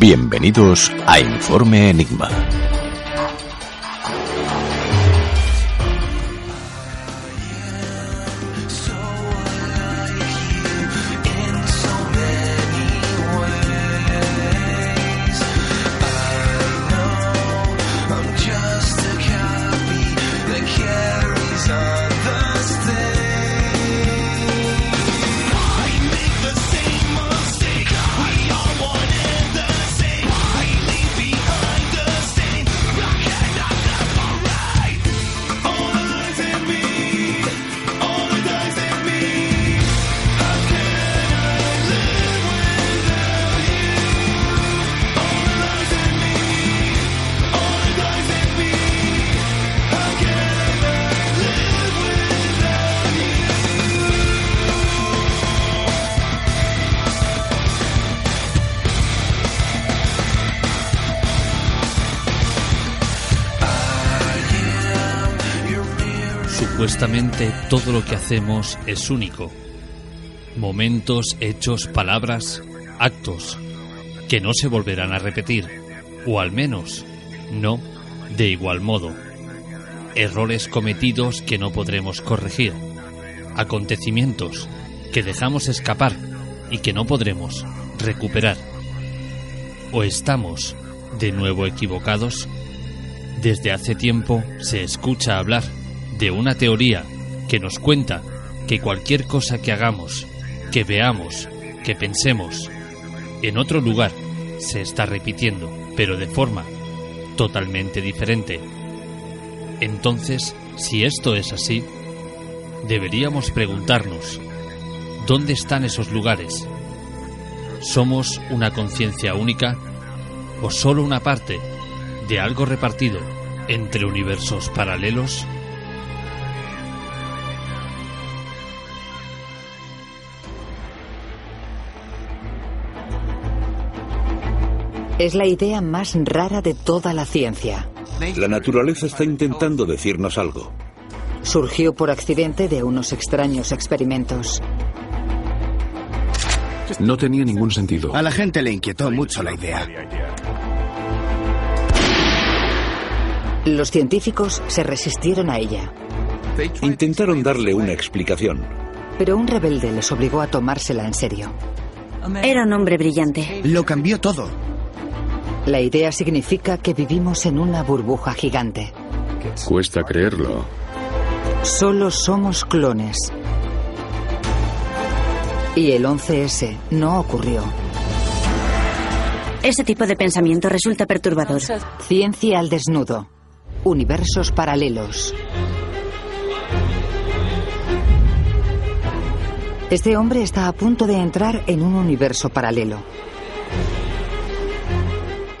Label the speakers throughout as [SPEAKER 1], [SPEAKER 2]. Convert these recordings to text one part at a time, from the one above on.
[SPEAKER 1] Bienvenidos a Informe Enigma.
[SPEAKER 2] Supuestamente todo lo que hacemos es único. Momentos, hechos, palabras, actos que no se volverán a repetir, o al menos no de igual modo. Errores cometidos que no podremos corregir. Acontecimientos que dejamos escapar y que no podremos recuperar. ¿O estamos de nuevo equivocados? Desde hace tiempo se escucha hablar de una teoría que nos cuenta que cualquier cosa que hagamos, que veamos, que pensemos, en otro lugar se está repitiendo, pero de forma totalmente diferente. Entonces, si esto es así, deberíamos preguntarnos, ¿dónde están esos lugares? ¿Somos una conciencia única o solo una parte de algo repartido entre universos paralelos?
[SPEAKER 3] Es la idea más rara de toda la ciencia.
[SPEAKER 4] La naturaleza está intentando decirnos algo.
[SPEAKER 3] Surgió por accidente de unos extraños experimentos.
[SPEAKER 5] No tenía ningún sentido.
[SPEAKER 6] A la gente le inquietó mucho la idea.
[SPEAKER 3] Los científicos se resistieron a ella,
[SPEAKER 4] Intentaron darle una explicación.
[SPEAKER 3] pero un rebelde les obligó a tomársela en serio.
[SPEAKER 7] Era un hombre brillante.
[SPEAKER 6] Lo cambió todo.
[SPEAKER 3] La idea significa que vivimos en una burbuja gigante.
[SPEAKER 5] Cuesta creerlo.
[SPEAKER 3] Solo somos clones. Y el 11S no ocurrió.
[SPEAKER 7] Ese tipo de pensamiento resulta perturbador.
[SPEAKER 3] Ciencia al desnudo. Universos paralelos. Este hombre está a punto de entrar en un universo paralelo.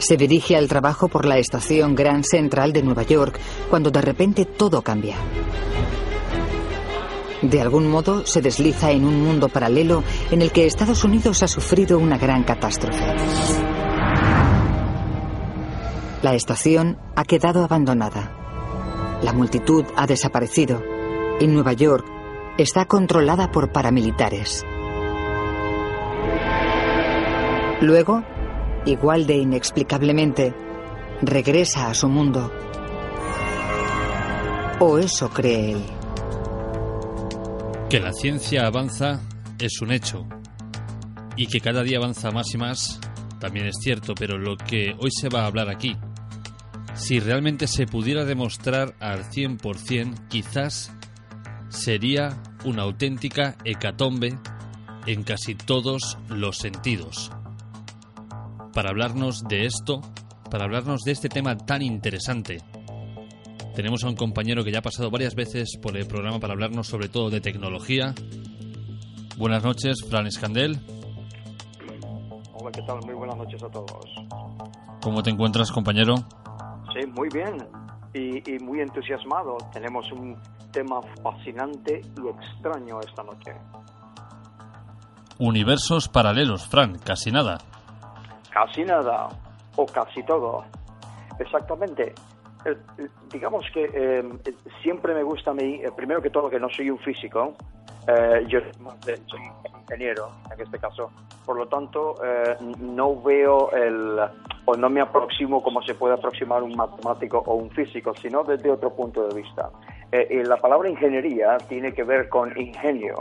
[SPEAKER 3] Se dirige al trabajo por la estación Grand Central de Nueva York cuando de repente todo cambia. De algún modo se desliza en un mundo paralelo en el que Estados Unidos ha sufrido una gran catástrofe. La estación ha quedado abandonada. La multitud ha desaparecido y Nueva York está controlada por paramilitares. Luego, igual de inexplicablemente, regresa a su mundo. O eso cree él.
[SPEAKER 2] Que la ciencia avanza es un hecho. Y que cada día avanza más y más también es cierto, pero lo que hoy se va a hablar aquí, si realmente se pudiera demostrar al 100%, quizás sería una auténtica hecatombe en casi todos los sentidos. Para hablarnos de esto, para hablarnos de este tema tan interesante. Tenemos a un compañero que ya ha pasado varias veces por el programa para hablarnos sobre todo de tecnología. Buenas noches, Fran Escandel.
[SPEAKER 8] Hola, ¿qué tal? Muy buenas noches a todos.
[SPEAKER 2] ¿Cómo te encuentras, compañero?
[SPEAKER 8] Sí, muy bien y, y muy entusiasmado. Tenemos un tema fascinante y extraño esta noche.
[SPEAKER 2] Universos paralelos, Fran, casi nada.
[SPEAKER 8] Casi nada, o casi todo. Exactamente. Eh, eh, digamos que eh, siempre me gusta a mí, primero que todo, que no soy un físico, yo soy ingeniero en este caso, por lo tanto no veo el, o no me aproximo como se puede aproximar un matemático o un físico, sino desde otro punto de vista. la palabra ingeniería tiene que ver con ingenio,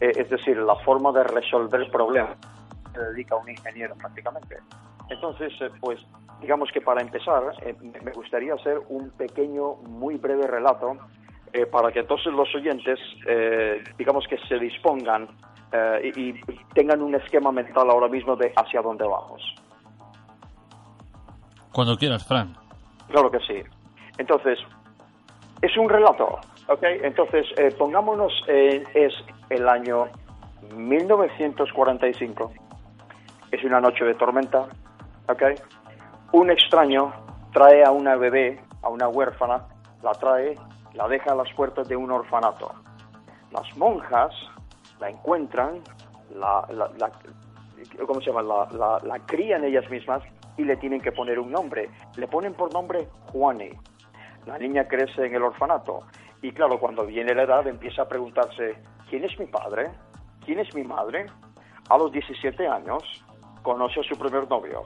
[SPEAKER 8] es decir, la forma de resolver problemas se dedica a un ingeniero prácticamente. Entonces, pues digamos que para empezar, eh, me gustaría hacer un pequeño, muy breve relato eh, para que todos los oyentes, eh, digamos que se dispongan y, y, tengan un esquema mental ahora mismo de hacia dónde vamos.
[SPEAKER 2] Cuando quieras, Fran.
[SPEAKER 8] Claro que sí. Entonces, es un relato, ¿ok? Entonces, pongámonos, es el año 1945. Es una noche de tormenta, ¿ok? Un extraño trae a una bebé, a una huérfana, la trae, la deja a las puertas de un orfanato. Las monjas la encuentran, la, la, ¿cómo se llama? La, la, crían ellas mismas y le tienen que poner un nombre. Le ponen por nombre Juani. La niña crece en el orfanato y claro, cuando viene la edad empieza a preguntarse, ¿quién es mi padre? ¿Quién es mi madre? A los 17 años conoce a su primer novio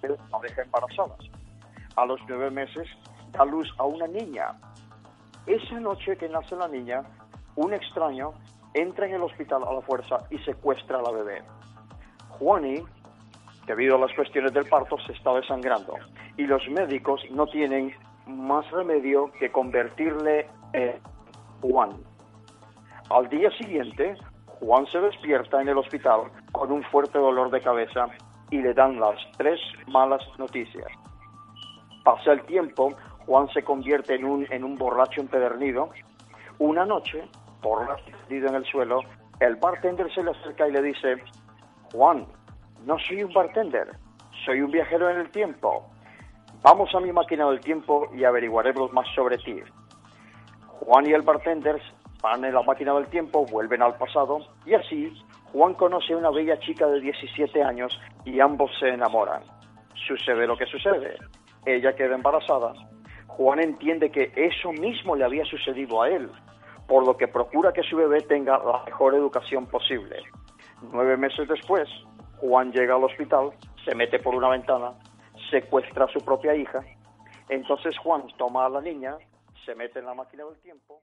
[SPEAKER 8] la deja embarazada. A los nueve meses da luz a una niña. Esa noche que nace la niña, un extraño entra en el hospital a la fuerza y secuestra a la bebé. Juani, debido a las cuestiones del parto, se está desangrando y los médicos no tienen más remedio que convertirle en Juan. Al día siguiente, Juan se despierta en el hospital con un fuerte dolor de cabeza y le dan las tres malas noticias. Pasa el tiempo, Juan se convierte en un, en un borracho empedernido. Una noche, borracho en el suelo, el bartender se le acerca y le dice, Juan, no soy un bartender, soy un viajero en el tiempo. Vamos a mi máquina del tiempo y averiguaremos más sobre ti. Juan y el bartender van en la máquina del tiempo, vuelven al pasado y así Juan conoce a una bella chica de 17 años y ambos se enamoran. Sucede lo que sucede. Ella queda embarazada. Juan entiende que eso mismo le había sucedido a él, por lo que procura que su bebé tenga la mejor educación posible. Nueve meses después, Juan llega al hospital, se mete por una ventana, secuestra a su propia hija. Entonces Juan toma a la niña, se mete en la máquina del tiempo